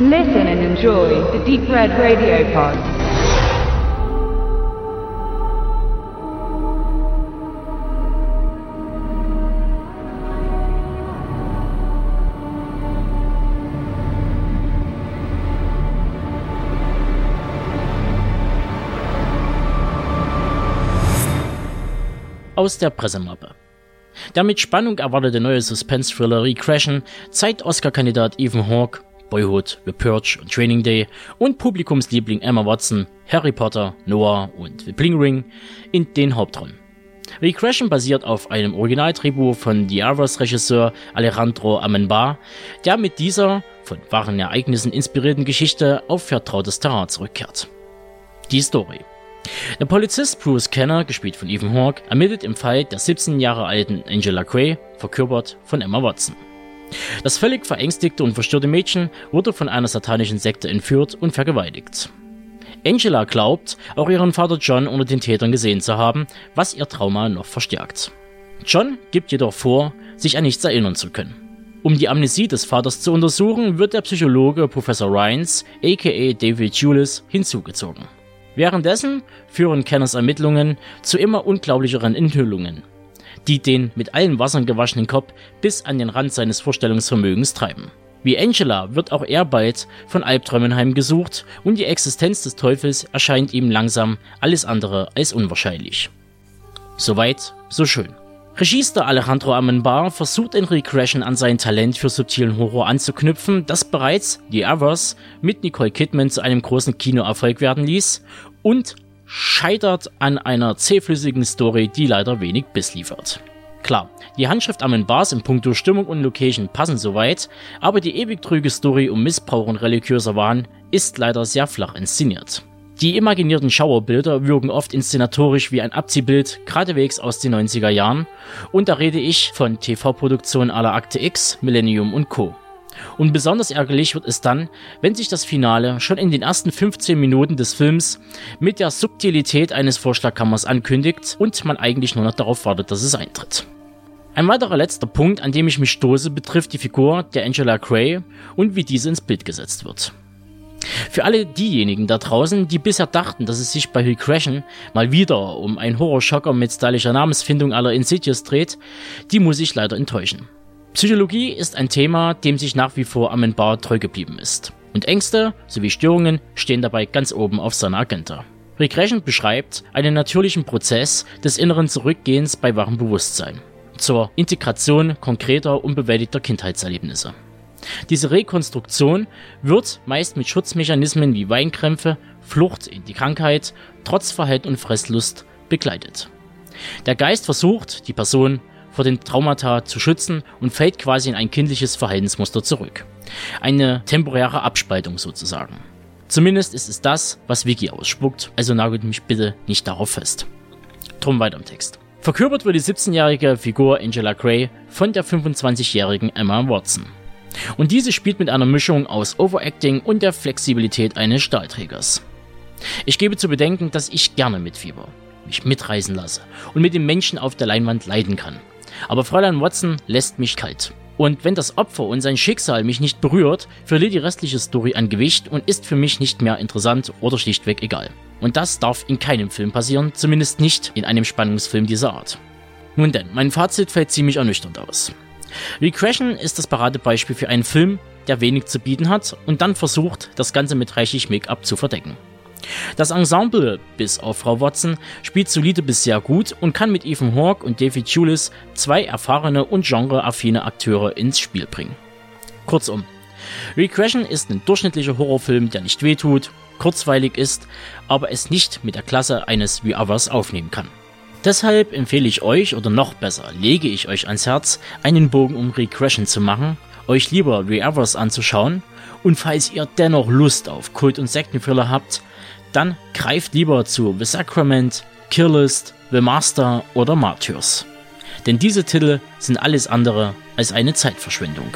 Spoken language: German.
Listen and enjoy the Deep Red Radio Pod. Aus der Pressemappe. Der mit Spannung erwartete neue Suspense-Thriller Recrashen zeigt Oscar-Kandidat Ethan Hawke, Boyhood, The Purge und Training Day und Publikumsliebling Emma Watson, Harry Potter, Noah und The Bling Ring in den Hauptrollen. Recrashen basiert auf einem Originaldrehbuch von The Others Regisseur Alejandro Amenbar, der mit dieser von wahren Ereignissen inspirierten Geschichte auf vertrautes Terrain zurückkehrt. Die Story. Der Polizist Bruce Kenner, gespielt von Ethan Hawke, ermittelt im Fall der 17 Jahre alten Angela Gray, verkörpert von Emma Watson. Das völlig verängstigte und verstörte Mädchen wurde von einer satanischen Sekte entführt und vergewaltigt. Angela glaubt, auch ihren Vater John unter den Tätern gesehen zu haben, was ihr Trauma noch verstärkt. John gibt jedoch vor, sich an nichts erinnern zu können. Um die Amnesie des Vaters zu untersuchen, wird der Psychologe Professor Ryans, aka David Julis, hinzugezogen. Währenddessen führen Kenners Ermittlungen zu immer unglaublicheren Enthüllungen, die den mit allen Wassern gewaschenen Kopf bis an den Rand seines Vorstellungsvermögens treiben. Wie Angela wird auch er bald von Albträumen heimgesucht und die Existenz des Teufels erscheint ihm langsam alles andere als unwahrscheinlich. Soweit, so schön. Regisseur Alejandro Amenbar versucht in Regression an sein Talent für subtilen Horror anzuknüpfen, das bereits The Others mit Nicole Kidman zu einem großen Kinoerfolg werden ließ und scheitert an einer zähflüssigen Story, die leider wenig Biss liefert. Klar, die Handschrift Amenbars in puncto Stimmung und Location passen soweit, aber die ewig trüge Story um Missbrauch und religiöser Wahn ist leider sehr flach inszeniert. Die imaginierten Schauerbilder wirken oft inszenatorisch wie ein Abziehbild, geradewegs aus den 90er Jahren, und da rede ich von TV-Produktionen aller Akte X, Millennium und Co. Und besonders ärgerlich wird es dann, wenn sich das Finale schon in den ersten 15 Minuten des Films mit der Subtilität eines Vorschlagkammers ankündigt und man eigentlich nur noch darauf wartet, dass es eintritt. Ein weiterer letzter Punkt, an dem ich mich stoße, betrifft die Figur der Angela Gray und wie diese ins Bild gesetzt wird. Für alle diejenigen da draußen, die bisher dachten, dass es sich bei Recrashen mal wieder um einen Horrorschocker mit stylischer Namensfindung aller Insidious dreht, die muss ich leider enttäuschen. Psychologie ist ein Thema, dem sich nach wie vor Amenbar treu geblieben ist. Und Ängste sowie Störungen stehen dabei ganz oben auf seiner Agenda. Regression beschreibt einen natürlichen Prozess des inneren Zurückgehens bei wachem Bewusstsein zur Integration konkreter, unbewältigter Kindheitserlebnisse. Diese Rekonstruktion wird meist mit Schutzmechanismen wie Weinkrämpfe, Flucht in die Krankheit, Trotzverhalten und Fresslust begleitet. Der Geist versucht, die Person vor den Traumata zu schützen und fällt quasi in ein kindliches Verhaltensmuster zurück. Eine temporäre Abspaltung sozusagen. Zumindest ist es das, was Wiki ausspuckt, also nagelt mich bitte nicht darauf fest. Drum weiter im Text. Verkörpert wird die 17-jährige Figur Angela Gray von der 25-jährigen Emma Watson. Und diese spielt mit einer Mischung aus Overacting und der Flexibilität eines Stahlträgers. Ich gebe zu bedenken, dass ich gerne mitfieber, mich mitreißen lasse und mit dem Menschen auf der Leinwand leiden kann. Aber Fräulein Watson lässt mich kalt. Und wenn das Opfer und sein Schicksal mich nicht berührt, verliert die restliche Story an Gewicht und ist für mich nicht mehr interessant oder schlichtweg egal. Und das darf in keinem Film passieren, zumindest nicht in einem Spannungsfilm dieser Art. Nun denn, mein Fazit fällt ziemlich ernüchternd aus. Recrashen ist das Paradebeispiel für einen Film, der wenig zu bieten hat und dann versucht, das Ganze mit reichlich Make-up zu verdecken. Das Ensemble, bis auf Frau Watson, spielt solide bis sehr gut und kann mit Ethan Hawke und David Julis zwei erfahrene und genreaffine Akteure ins Spiel bringen. Kurzum, Recrashen ist ein durchschnittlicher Horrorfilm, der nicht wehtut, kurzweilig ist, aber es nicht mit der Klasse eines The Others aufnehmen kann. Deshalb empfehle ich euch, oder noch besser, lege ich euch ans Herz, einen Bogen um Regression zu machen, euch lieber Re-Others anzuschauen und falls ihr dennoch Lust auf Kult- und Sektenfüller habt, dann greift lieber zu The Sacrament, Killist, The Master oder Martyrs. Denn diese Titel sind alles andere als eine Zeitverschwendung.